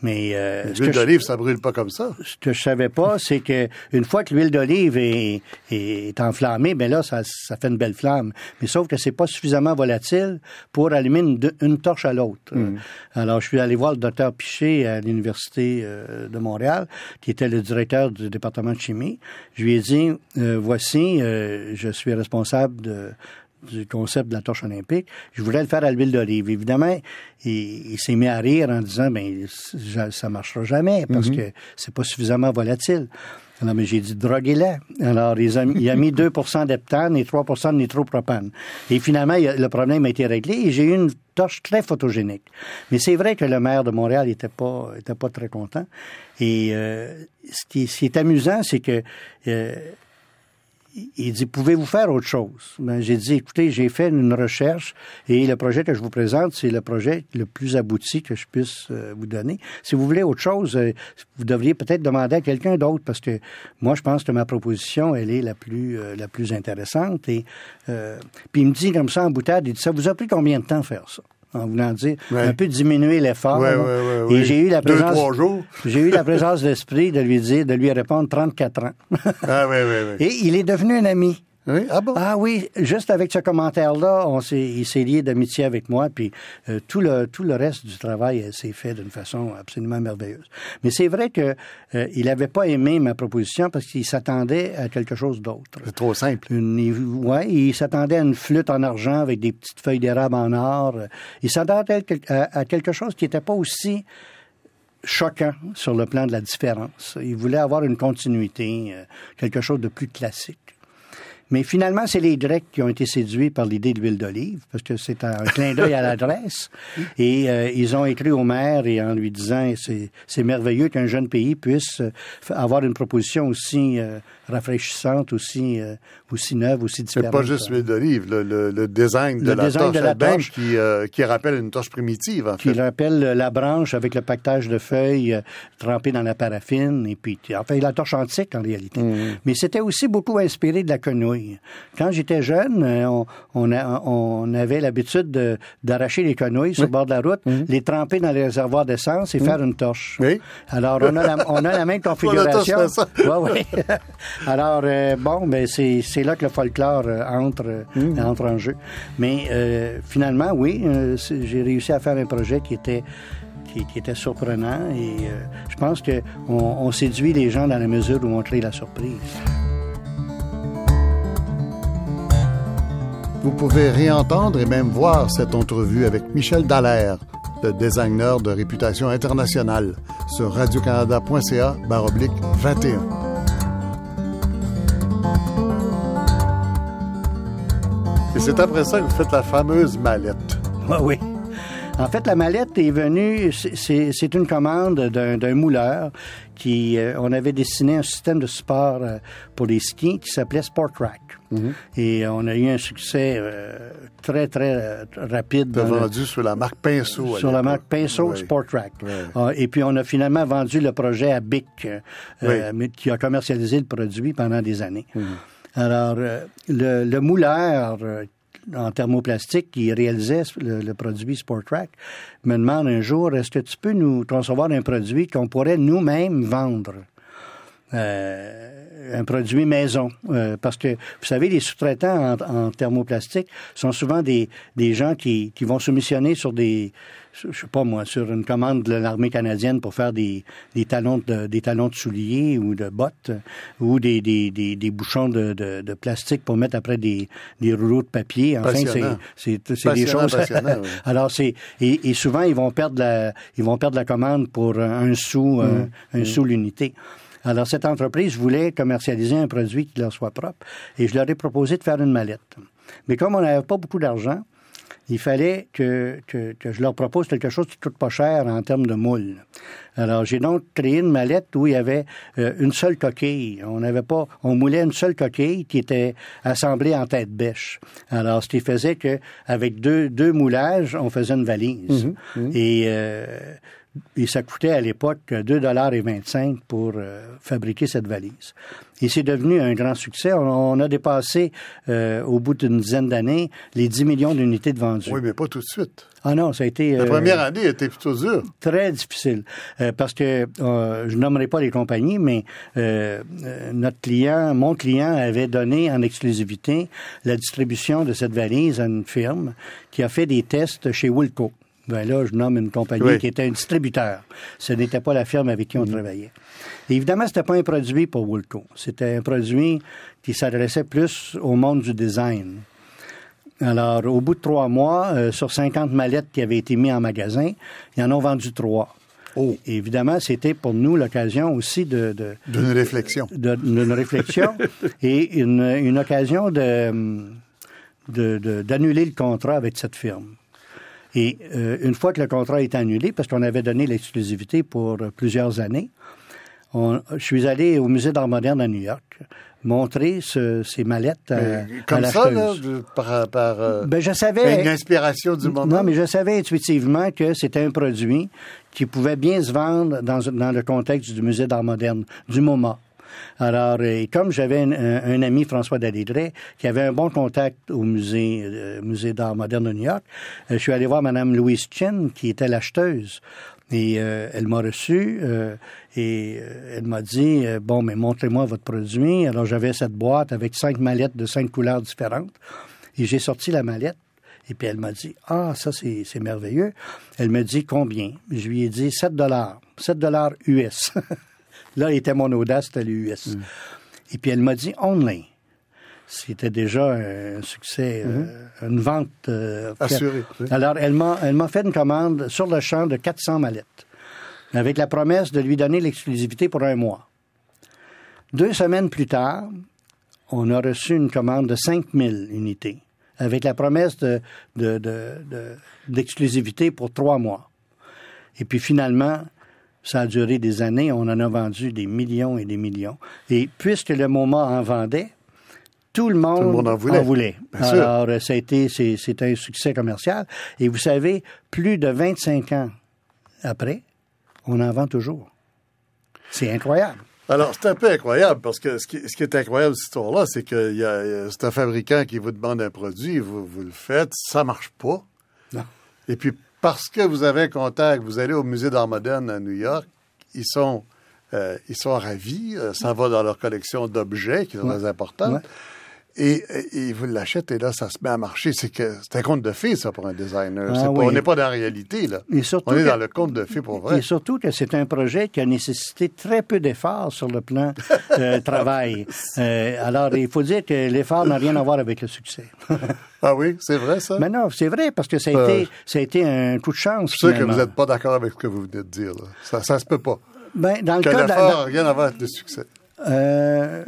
Mais euh, l'huile d'olive, ça brûle pas comme ça. Ce que je savais pas, c'est que une fois que l'huile d'olive est, est, enflammée, ben là, ça, ça, fait une belle flamme. Mais sauf que c'est pas suffisamment volatile pour allumer une, une torche à l'autre. Mm. Alors, je suis allé voir le docteur Piché à l'université euh, de Montréal, qui était le directeur du département de chimie. Je lui ai dit, euh, voici, euh, je suis responsable de du concept de la torche olympique. Je voulais le faire à l'huile d'olive. Évidemment, il, s'est mis à rire en disant, ben, ça marchera jamais parce mhm. que c'est pas suffisamment volatile. Alors, mais j'ai dit, droguez-la. Alors, il a, il a mis 2% d'heptane et 3 de nitropropane. Et finalement, le problème a été réglé et j'ai eu une torche très photogénique. Mais c'est vrai que le maire de Montréal n'était pas, était pas très content. Et euh, ce, qui, ce, qui, est amusant, c'est que euh, il dit, pouvez-vous faire autre chose? Ben, j'ai dit, écoutez, j'ai fait une recherche et le projet que je vous présente, c'est le projet le plus abouti que je puisse euh, vous donner. Si vous voulez autre chose, euh, vous devriez peut-être demander à quelqu'un d'autre parce que moi, je pense que ma proposition, elle est la plus, euh, la plus intéressante. Et puis il me dit comme ça en boutade, il dit, ça vous a pris combien de temps faire ça? En voulant dire un peu diminuer l'effort. et j'ai eu la présence, j'ai eu la présence d'esprit de lui dire, de lui répondre 34 ans. ah. Et il est devenu un ami. Oui? Ah bon? Ah oui, juste avec ce commentaire-là, on s'est, il s'est lié d'amitié avec moi, puis euh, tout le tout le reste du travail euh, s'est fait d'une façon absolument merveilleuse. Mais c'est vrai que euh, il n'avait pas aimé ma proposition parce qu'il s'attendait à quelque chose d'autre. C'est trop simple. Une, ouais, il s'attendait à une flûte en argent avec des petites feuilles d'érable en or. Il s'attendait à, à quelque chose qui n'était pas aussi choquant sur le plan de la différence. Il voulait avoir une continuité, quelque chose de plus classique. Mais finalement, c'est les Grecs qui ont été séduits par l'idée de l'huile d'olive, parce que c'est un clin d'œil à l'adresse. Et euh, ils ont écrit au maire et en lui disant c'est merveilleux qu'un jeune pays puisse euh, avoir une proposition aussi euh, rafraîchissante, aussi, aussi neuve, aussi différente. C'est pas juste l'huile d'olive, le, le, design de la torche, de la torche qui, qui rappelle une torche primitive, en qui fait. Qui rappelle la branche avec le pactage de feuilles trempées dans la paraffine, et puis, enfin, la torche antique en réalité. Mmh. Mais c'était aussi beaucoup inspiré de la quenouille. Quand j'étais jeune, euh, on, avait l'habitude d'arracher les quenouilles sur le bord de la route, mhm. les tremper dans les réservoirs d'essence et mhm. faire une torche. Oui. Alors, on a la, même configuration. ouais, Alors, euh, bon, ben, c'est là que le folklore euh, entre, mhm. entre en jeu. Mais finalement, oui, j'ai réussi à faire un projet qui était qui, était surprenant et je pense qu'on on séduit les gens dans la mesure où on crée la surprise. Vous pouvez réentendre et même voir cette entrevue avec Michel Dallaire, le designer de réputation internationale, sur radiocanada.ca baroblique 21. Et c'est après ça que vous faites la fameuse mallette. Ah oui. En fait, la mallette est venue, c'est une commande d'un mouleur qui, euh, on avait dessiné un système de support euh, pour les skis qui s'appelait Sport Track. Mhm. Et on a eu un succès euh, très, très rapide. vendu sur la marque Pinceau. Sur la marque Pinceau Sport Track. Ah, et puis, on a finalement vendu le projet à BIC, qui a commercialisé le produit pendant des années. Mhm. Alors, le, le mouleur en thermoplastique qui réalisait le, produit SportTrack me demande un jour, est-ce que tu peux nous concevoir un produit qu'on pourrait nous-mêmes vendre? Euh, un produit maison. Euh, parce que, vous savez, les sous-traitants en, thermoplastique sont souvent des, des gens qui, qui vont soumissionner sur des, je sais pas moi, sur une commande de l'armée canadienne pour faire des, des talons de des talons de souliers ou de bottes ou des, des, des, des bouchons de, de, de, plastique pour mettre après des, des rouleaux de papier. Enfin, c'est c'est des choses. Alors c'est et, et, souvent ils vont perdre la ils vont perdre la commande pour un sou un, mmh. Mmh. sou l'unité. Alors, cette entreprise voulait commercialiser un produit qui leur soit propre et je leur ai proposé de faire une mallette. Mais comme on n'avait pas beaucoup d'argent, il fallait que, que, que, je leur propose quelque chose qui coûte pas cher en termes de moule. Alors, j'ai donc créé une mallette où il y avait euh, une seule coquille. On n'avait pas, on moulait une seule coquille qui était assemblée en tête bêche. Alors, ce qui faisait que, avec deux, deux moulages, on faisait une valise. Mhm, mhm. Et, euh, et ça coûtait à l'époque 2,25 pour euh, fabriquer cette valise. Et c'est devenu un grand succès. On, a dépassé, euh, au bout d'une dizaine d'années, les 10 millions d'unités de vendues. Oui, mais pas tout de suite. Ah non, ça a été... La première année était plutôt dure. Très difficile. parce que, je nommerai pas les compagnies, mais notre client, mon client avait donné en exclusivité la distribution de cette valise à une firme qui a fait des tests chez Wilco. Ben là, je nomme une compagnie qui était un distributeur. Ce n'était pas la firme avec qui on mm. travaillait. Et évidemment, c'était pas un produit pour Wilco. C'était un produit qui s'adressait plus au monde du design. Alors, au bout de trois mois, euh, sur 50 mallettes qui avaient été mises en magasin, ils en ont vendu trois. Oh. évidemment, c'était pour nous l'occasion aussi de... D'une réflexion. D'une réflexion et une, une occasion de d'annuler le contrat avec cette firme. Et euh, une fois que le contrat est annulé, parce qu'on avait donné l'exclusivité pour plusieurs années, je suis allé au musée d'art moderne à New York montrer ces mallettes à, comme ça, là, par, par euh, ben, je savais, une inspiration du moment. Non, mais je savais intuitivement que c'était un produit qui pouvait bien se vendre dans, dans le contexte du musée d'art moderne du moment. Alors, et comme j'avais un, ami, François Dalidret, qui avait un bon contact au musée, euh, musée d'art moderne de New York, euh, je suis allé voir Madame Louise Chin, qui était l'acheteuse. Et euh, elle m'a reçu et elle m'a dit bon mais montrez-moi votre produit. Alors j'avais cette boîte avec cinq mallettes de cinq couleurs différentes et j'ai sorti la mallette et puis elle m'a dit ah ça c'est merveilleux. Elle me dit combien Je lui ai dit 7 dollars, 7 dollars US. Là, était mon audace, c'était l'US. Mm. Et puis elle m'a dit only. C'était déjà un succès, euh, mm-hmm. une vente euh, assurée. Alors elle m'a elle m'a fait une commande sur le champ de 400 mallettes, avec la promesse de lui donner l'exclusivité pour un mois. Deux semaines plus tard, on a reçu une commande de 5000 unités, avec la promesse de, d'exclusivité pour trois mois. Et puis finalement, ça a duré des années. On en a vendu des millions et des millions. Et puisque le moment en vendait, tout le monde, en voulait. Alors, ça a été, c'est un succès commercial. Et vous savez, plus de 25 ans après, on en vend toujours. C'est incroyable. Alors, c'est un peu incroyable parce que ce qui, est incroyable, cette histoire-là, c'est que c'est un fabricant qui vous demande un produit, vous, vous le faites, ça marche pas. Non. Et puis, parce que vous avez un contact, vous allez au musée d'art moderne à New York, ils sont, euh, ils sont ravis, euh, ça va dans leur collection d'objets qui sont très importants. Et, et, vous l'achètent et là, ça se met à marcher. C'est que c'est un conte de fées, ça, pour un designer. Ah on n'est pas dans la réalité, là. on est dans le conte de fées pour vrai. Et surtout que c'est un projet qui a nécessité très peu d'efforts sur le plan euh, travail. Euh, alors, il faut dire que l'effort n'a rien à voir avec le succès. ah oui, c'est vrai, ça? Mais non, c'est vrai, parce que ça a, été, euh, ça a été un coup de chance. Je sais que vous n'êtes pas d'accord avec ce que vous venez de dire. Là. Ça, ça se peut pas. Ben, dans le que cas l'effort n'a rien à voir avec le succès. Euh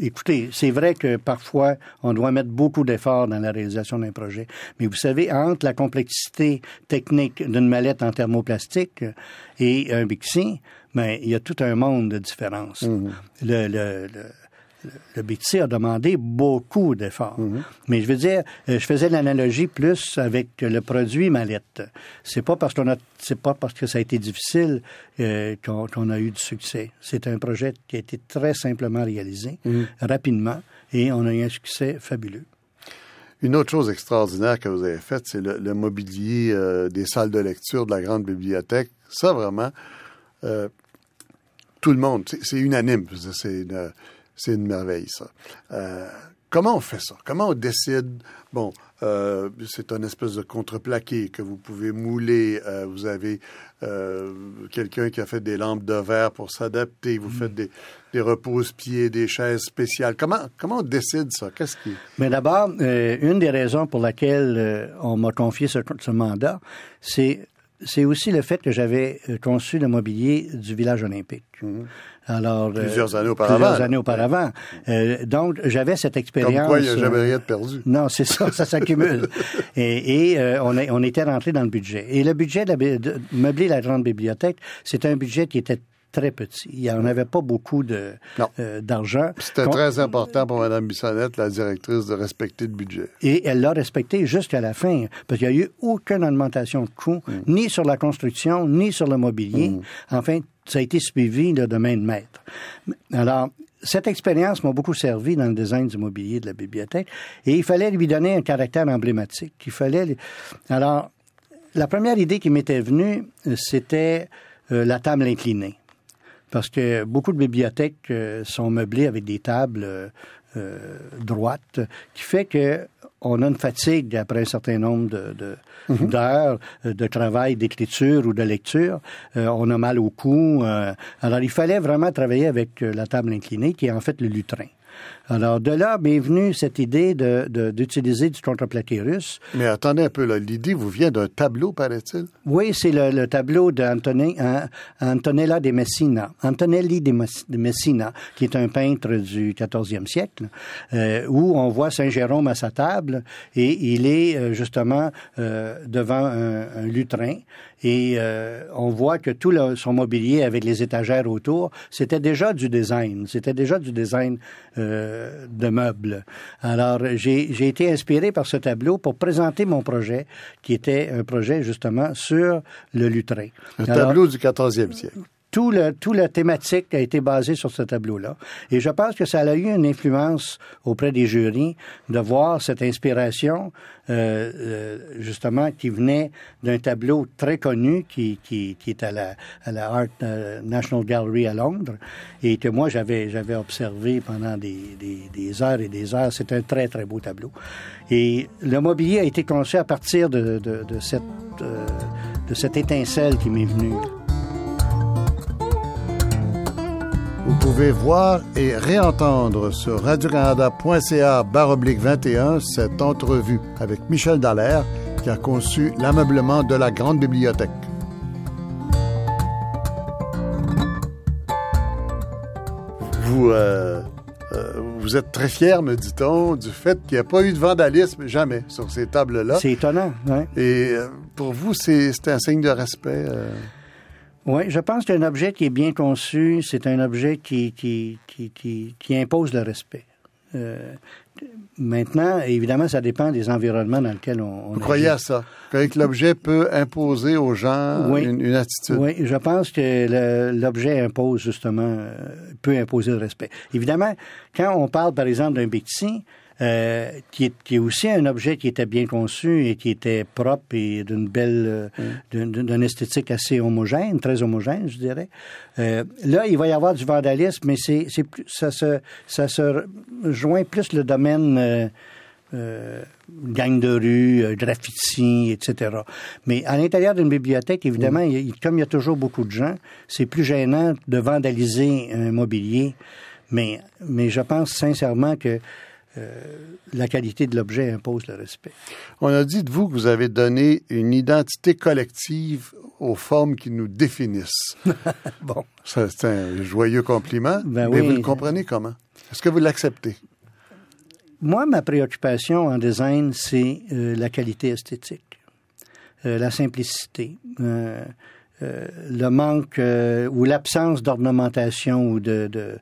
écoutez, c'est vrai que parfois, on doit mettre beaucoup d'efforts dans la réalisation d'un projet. Mais vous savez, entre la complexité technique d'une mallette en thermoplastique et un Bixi, ben, il y a tout un monde de différence. Mm-hmm. le, le, le le BTC a demandé beaucoup d'efforts. Mhm. Mais je veux dire, euh, je faisais l'analogie plus avec le produit mallette. C'est pas parce qu'on a, c'est pas parce que ça a été difficile euh, qu'on, a eu du succès. C'est un projet qui a été très simplement réalisé, mhm. rapidement, et on a eu un succès fabuleux. Une autre chose extraordinaire que vous avez faite, c'est le, mobilier euh, des salles de lecture de la grande bibliothèque. Ça, vraiment, tout le monde, c'est, unanime. C'est une, c'est une merveille, ça. Euh, comment on fait ça? Comment on décide? Bon, euh, c'est un espèce de contreplaqué que vous pouvez mouler. Euh, vous avez quelqu'un qui a fait des lampes de verre pour s'adapter. Vous faites des, des repose-pieds, des chaises spéciales. Comment, comment on décide ça? Qu'est-ce qui... Mais d'abord, une des raisons pour laquelle on m'a confié ce, ce mandat, c'est c'est aussi le fait que j'avais conçu le mobilier du village olympique. Mhm. Alors, euh, plusieurs années auparavant. Plusieurs années auparavant. Euh, donc, j'avais cette expérience. Comme quoi, il n'y a jamais rien de perdu. Non, c'est ça, ça s'accumule. et, et euh, on, est, on était rentré dans le budget. Et le budget de, de meubler la grande bibliothèque, c'est un budget qui était très petit. Il n'y en avait pas beaucoup de euh, d'argent. C'était très important pour Mme Bissonnette, la directrice, de respecter le budget. Et elle l'a respecté jusqu'à la fin, parce qu'il n'y a eu aucune augmentation de coûts, mm. ni sur la construction, ni sur le mobilier. Mm. Enfin, ça a été suivi de main de maître. Alors, cette expérience m'a beaucoup servi dans le design du mobilier de la bibliothèque et il fallait lui donner un caractère emblématique. Il fallait. Alors, la première idée qui m'était venue, euh, c'était euh, la table inclinée. Parce que beaucoup de bibliothèques euh, sont meublées avec des tables droites, qui fait que on a une fatigue après un certain nombre de, mhm. d'heures de travail, d'écriture ou de lecture. on a mal au cou. alors, il fallait vraiment travailler avec la table inclinée, qui est en fait le lutrin. Alors, de là m'est venue cette idée d'utiliser de, du contreplaqué russe. Mais attendez un peu, l'idée vous vient d'un tableau, paraît-il? Oui, c'est le, tableau d'Antonella de Messina, Antonelli de Messina, qui est un peintre du 14e siècle, euh, où on voit Saint Jérôme à sa table et il est euh, justement euh, devant un, un, lutrin et on voit que tout son mobilier avec les étagères autour, c'était déjà du design, c'était déjà du design de meubles. Alors, j'ai été inspiré par ce tableau pour présenter mon projet, qui était un projet justement sur le lutrin. Un tableau du 14e siècle tout le, tout la thématique a été basée sur ce tableau-là. Et je pense que ça a eu une influence auprès des jurys de voir cette inspiration, euh, euh justement, qui venait d'un tableau très connu qui, qui, qui est à la, à la Art euh, National Gallery à Londres et que moi j'avais, j'avais observé pendant des, des, des, heures et des heures. C'est un très, très beau tableau. Et le mobilier a été conçu à partir de, de, de cette, euh, de cette étincelle qui m'est venue. Pouvez voir et réentendre sur radiocanada.ca baroblique 21 cette entrevue avec Michel Dallaire qui a conçu l'ameublement de la grande bibliothèque. Vous, euh, euh, vous êtes très fier, me dit-on, du fait qu'il n'y a pas eu de vandalisme jamais sur ces tables-là. C'est étonnant. Et euh, pour vous, c'est un signe de respect. Oui, je pense qu'un objet qui est bien conçu, c'est un objet qui, qui, qui, qui, impose le respect. Euh, maintenant, évidemment, ça dépend des environnements dans lesquels on. Vous croyez à ça? Que l'objet peut imposer aux gens une, attitude? Oui, je pense que l'objet impose justement, euh, peut imposer le respect. Évidemment, quand on parle, par exemple, d'un Bixi, euh, qui, est, qui est aussi un objet qui était bien conçu et qui était propre et d'une belle, euh, mm. d'une esthétique assez homogène, très homogène, je dirais. Euh, là, il va y avoir du vandalisme, mais c'est, c'est plus, ça se, ça se joint plus le domaine euh, euh, gang de rue, graffiti, etc. Mais à l'intérieur d'une bibliothèque, évidemment, mm. comme il y a toujours beaucoup de gens, c'est plus gênant de vandaliser un mobilier. Mais, mais je pense sincèrement que euh, la qualité de l'objet impose le respect. On a dit de vous que vous avez donné une identité collective aux formes qui nous définissent. bon. C'est un joyeux compliment, ben mais vous le comprenez comment? Est-ce que vous l'acceptez? Moi, ma préoccupation en design, c'est euh, la qualité esthétique, euh, la simplicité, le manque ou l'absence d'ornementation ou de, de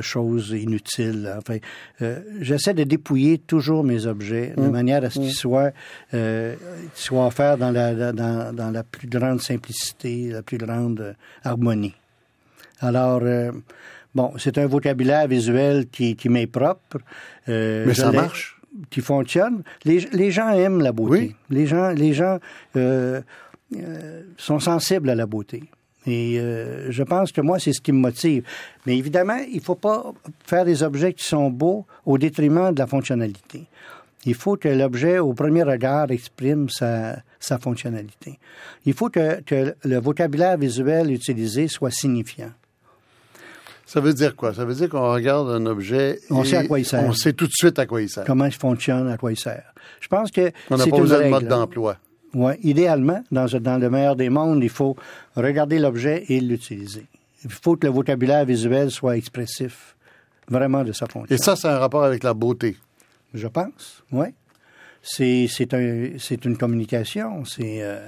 choses inutiles. Enfin, euh, j'essaie de dépouiller toujours mes objets de mmh. manière à ce qu'ils mmh. soient, euh, soient offerts dans la, dans, dans, la plus grande simplicité, la plus grande harmonie. Alors, euh, bon, c'est un vocabulaire visuel qui, qui m'est propre. Euh, Mais ça marche. Qui fonctionne. Les, les gens aiment la beauté. Oui. Les gens, les gens euh, sont sensibles à la beauté. Et euh, je pense que moi, c'est ce qui me motive. Mais évidemment, il ne faut pas faire des objets qui sont beaux au détriment de la fonctionnalité. Il faut que l'objet, au premier regard, exprime sa, sa fonctionnalité. Il faut que, que, le vocabulaire visuel utilisé soit signifiant. Ça veut dire quoi? Ça veut dire qu'on regarde un objet on sait à quoi il sert. On sait tout de suite à quoi il sert. Comment il fonctionne, à quoi il sert. Je pense que on n'a pas besoin de mode d'emploi. Oui, idéalement, dans, dans le meilleur des mondes, il faut regarder l'objet et l'utiliser. Il faut que le vocabulaire visuel soit expressif, vraiment de sa fonction. Et ça, c'est un rapport avec la beauté. Je pense, oui. C'est un, une communication. C'est euh,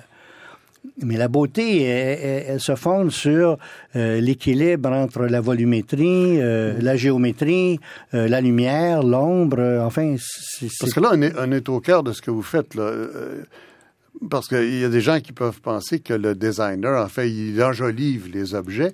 Mais la beauté, elle, se fonde sur euh, l'équilibre entre la volumétrie, euh, la géométrie, euh, la lumière, l'ombre. enfin, parce que là, on est, on est, au cœur de ce que vous faites là. Parce qu'il y a des gens qui peuvent penser que le designer, en fait, il enjolive les objets,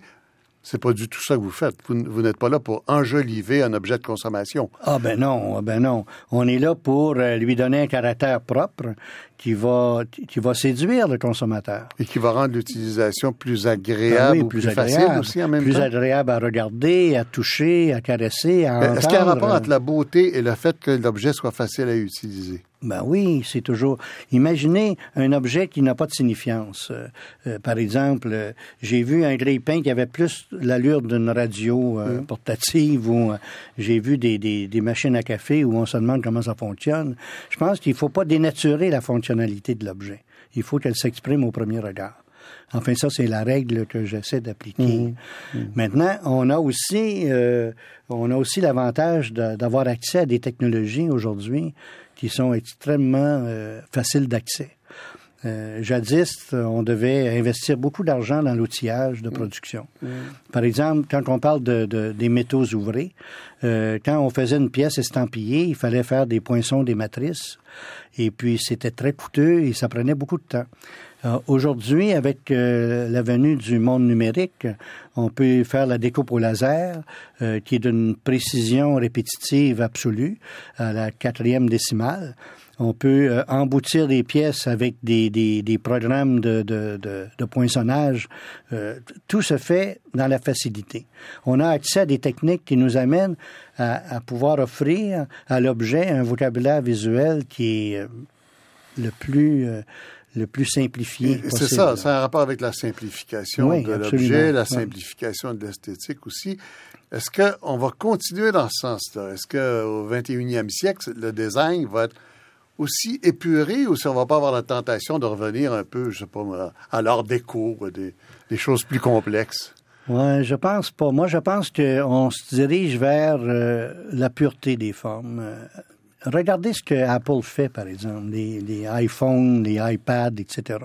c'est pas du tout ça que vous faites. Vous, n'êtes pas là pour enjoliver un objet de consommation. Ah ben non, ah, ben non. On est là pour euh, lui donner un caractère propre qui va qui va séduire le consommateur et qui va rendre l'utilisation plus agréable, ah plus, facile aussi en même temps. Plus agréable à regarder, à toucher, à caresser, à. Est-ce qu'il y a un rapport entre la beauté et le fait que l'objet soit facile à utiliser? Ben oui, c'est toujours. Imaginez un objet qui n'a pas de signifiance. Euh, euh, par exemple, euh, j'ai vu un grille-pain qui avait plus l'allure d'une radio mm. portative ou j'ai vu des, des, des, machines à café où on se demande comment ça fonctionne. Je pense qu'il ne faut pas dénaturer la fonctionnalité de l'objet. Il faut qu'elle s'exprime au premier regard. Enfin, ça, c'est la règle que j'essaie d'appliquer. Mm. Mm. Maintenant, on a aussi, on a aussi l'avantage d'avoir accès à des technologies aujourd'hui qui sont extrêmement euh, faciles d'accès. Euh, jadis, on devait investir beaucoup d'argent dans l'outillage de production. Mm. Par exemple, quand on parle de, des métaux ouvrés, euh, quand on faisait une pièce estampillée, il fallait faire des poinçons, des matrices, et puis c'était très coûteux et ça prenait beaucoup de temps. Euh, aujourd'hui, avec euh, la venue du monde numérique, on peut faire la découpe au laser, euh, qui est d'une précision répétitive absolue, à la quatrième décimale. On peut emboutir des pièces avec des, des, des programmes de, de, de, de poinçonnage. tout se fait dans la facilité. On a accès à des techniques qui nous amènent à, à pouvoir offrir à l'objet un vocabulaire visuel qui est le plus le plus simplifié C'est ça, c'est un rapport avec la simplification de l'objet, la simplification de l'esthétique aussi. Est-ce qu'on va continuer dans ce sens-là? Est-ce qu'au 21e siècle, le design va être aussi épuré ou si on va pas avoir la tentation de revenir un peu, je sais pas, à l'art déco, des, des choses plus complexes? Oui, je pense pas. Moi, je pense qu'on se dirige vers euh, la pureté des formes. Regardez ce que Apple fait, par exemple, les, iPhones, les iPads, etc.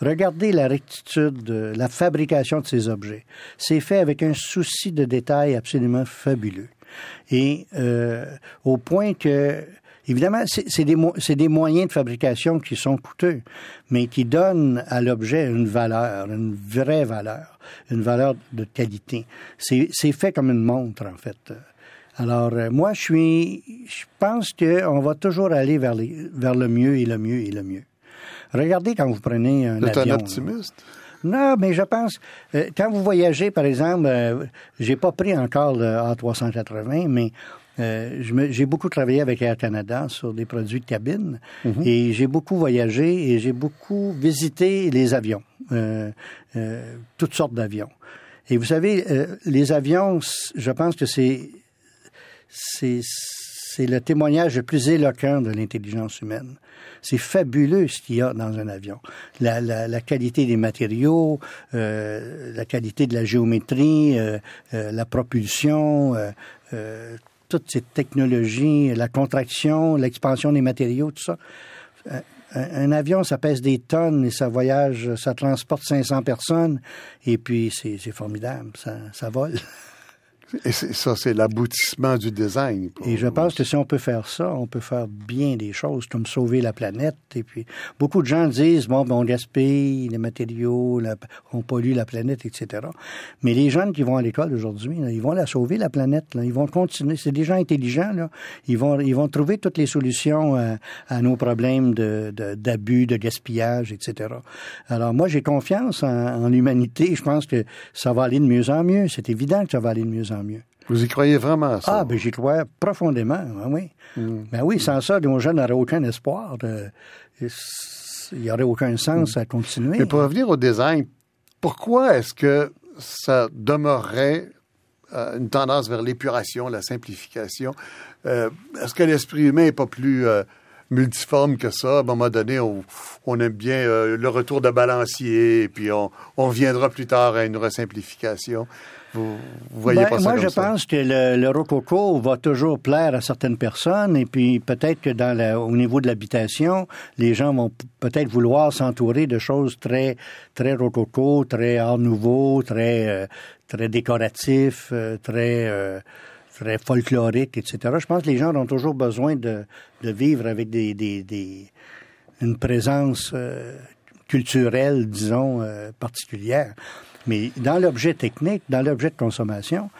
Regardez la rectitude, de la fabrication de ces objets. C'est fait avec un souci de détail absolument fabuleux. Et euh, au point que, évidemment, c'est des, des moyens de fabrication qui sont coûteux, mais qui donnent à l'objet une valeur, une vraie valeur, une valeur de qualité. C'est fait comme une montre, en fait. Alors, euh, moi, je suis, je pense qu'on va toujours aller vers, les, vers le mieux et le mieux et le mieux. Regardez quand vous prenez un avion. un optimiste? Non, mais je pense, euh, quand vous voyagez, par exemple, euh, j'ai pas pris encore le A380, mais j'ai beaucoup travaillé avec Air Canada sur des produits de cabine mhm. et j'ai beaucoup voyagé et j'ai beaucoup visité les avions, toutes sortes d'avions. Et vous savez, les avions, je pense que c'est c'est le témoignage le plus éloquent de l'intelligence humaine. C'est fabuleux ce qu'il y a dans un avion. La, la, la qualité des matériaux, euh, la qualité de la géométrie, euh, euh, la propulsion, euh, euh, toutes ces technologies, la contraction, l'expansion des matériaux, tout ça. Un, un, avion, ça pèse des tonnes et ça voyage, ça transporte 500 personnes et puis c'est formidable, ça, ça vole. Et ça, c'est l'aboutissement du design. Et je pense que si on peut faire ça, on peut faire bien des choses, comme sauver la planète. Et puis, beaucoup de gens disent, bon, ben, on gaspille les matériaux, on pollue la planète, etc. Mais les jeunes qui vont à l'école aujourd'hui, ils vont la sauver, la planète. Ils vont continuer. C'est des gens intelligents, là. Ils vont, ils vont trouver toutes les solutions à, nos problèmes d'abus, de, de, gaspillage, etc. Alors, moi, j'ai confiance en, en l'humanité. Je pense que ça va aller de mieux en mieux. C'est évident que ça va aller de mieux en mieux mieux. Vous y croyez vraiment, ça? Ah, ben j'y crois profondément, ben oui. Hmm. Ben oui, sans ça, nos jeunes n'auraient aucun espoir. il n'y aurait aucun sens à continuer. Mais pour revenir au design, pourquoi est-ce que ça demeurerait euh, une tendance vers l'épuration, la simplification? Euh, est-ce que l'esprit humain n'est pas plus euh, multiforme que ça? À un moment donné, on, aime bien euh, le retour de balancier, et puis on, on reviendra plus tard à une resimplification. Vous, voyez ben, pas ça Moi, je pense que le, le, rococo va toujours plaire à certaines personnes et puis peut-être que dans la, au niveau de l'habitation, les gens vont peut-être vouloir s'entourer de choses très très rococo, très art nouveau, très euh, très décoratif, euh, très euh, très folklorique, etc. Je pense que les gens ont toujours besoin de, de vivre avec des, des, des une présence culturelle, disons, particulière. Mais dans l'objet technique, dans l'objet de consommation,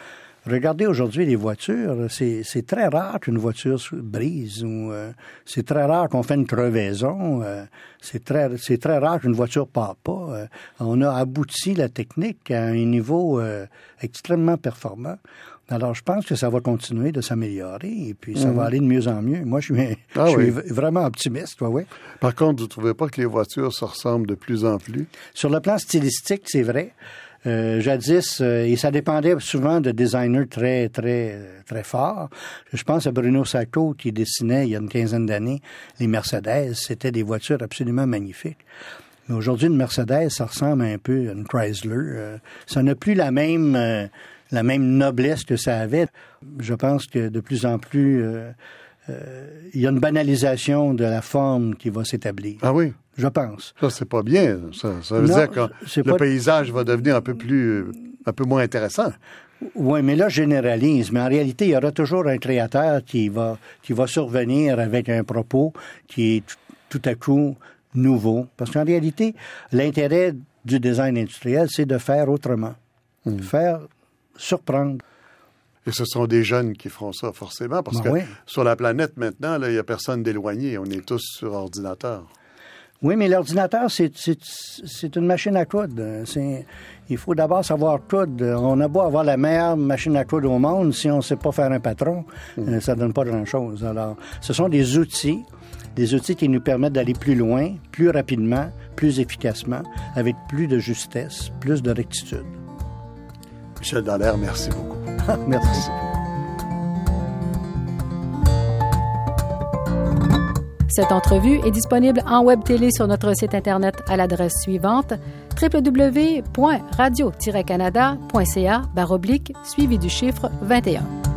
regardez aujourd'hui les voitures, c'est très rare qu'une voiture brise ou euh, c'est très rare qu'on fait une crevaison, euh, c'est très très rare qu'une voiture part pas. Euh, on a abouti la technique à un niveau extrêmement performant. Alors, je pense que ça va continuer de s'améliorer et puis ça va mhm. aller de mieux en mieux. Moi, je suis, ah je suis vraiment optimiste, oui, oui. Par contre, vous ne trouvez pas que les voitures se ressemblent de plus en plus? Sur le plan stylistique, c'est vrai. Euh, jadis, euh, et ça dépendait souvent de designers très, très, très forts. Je pense à Bruno Sacco qui dessinait il y a une quinzaine d'années les Mercedes. C'était des voitures absolument magnifiques. Mais aujourd'hui, une Mercedes, ça ressemble un peu à une Chrysler. Euh, ça n'a plus la même la même noblesse que ça avait. Je pense que de plus en plus, euh, euh, il y a une banalisation de la forme qui va s'établir. Ah oui? Je pense. Ça, c'est pas bien. Ça, veut dire que le paysage va devenir un peu plus, un peu moins intéressant. Oui, mais là, je généralise. Mais en réalité, il y aura toujours un créateur qui va, qui va survenir avec un propos qui est tout à coup nouveau. Parce qu'en réalité, l'intérêt du design industriel, c'est de faire autrement. Hmm. Faire surprendre. Et ce sont des jeunes qui feront ça forcément, parce ben que sur la planète maintenant, il n'y a personne d'éloigné. On est tous sur ordinateur. Oui, mais l'ordinateur, c'est une machine à coudre. Il faut d'abord savoir coudre. On a beau avoir la meilleure machine à coudre au monde, si on ne sait pas faire un patron, mm. euh, ça ne donne pas grand-chose. Alors, ce sont des outils, des outils qui nous permettent d'aller plus loin, plus rapidement, plus efficacement, avec plus de justesse, plus de rectitude. Michel Dallaire, merci beaucoup. merci. Cette entrevue est disponible en web télé sur notre site internet à l'adresse suivante www.radio-canada.ca suivi du chiffre 21.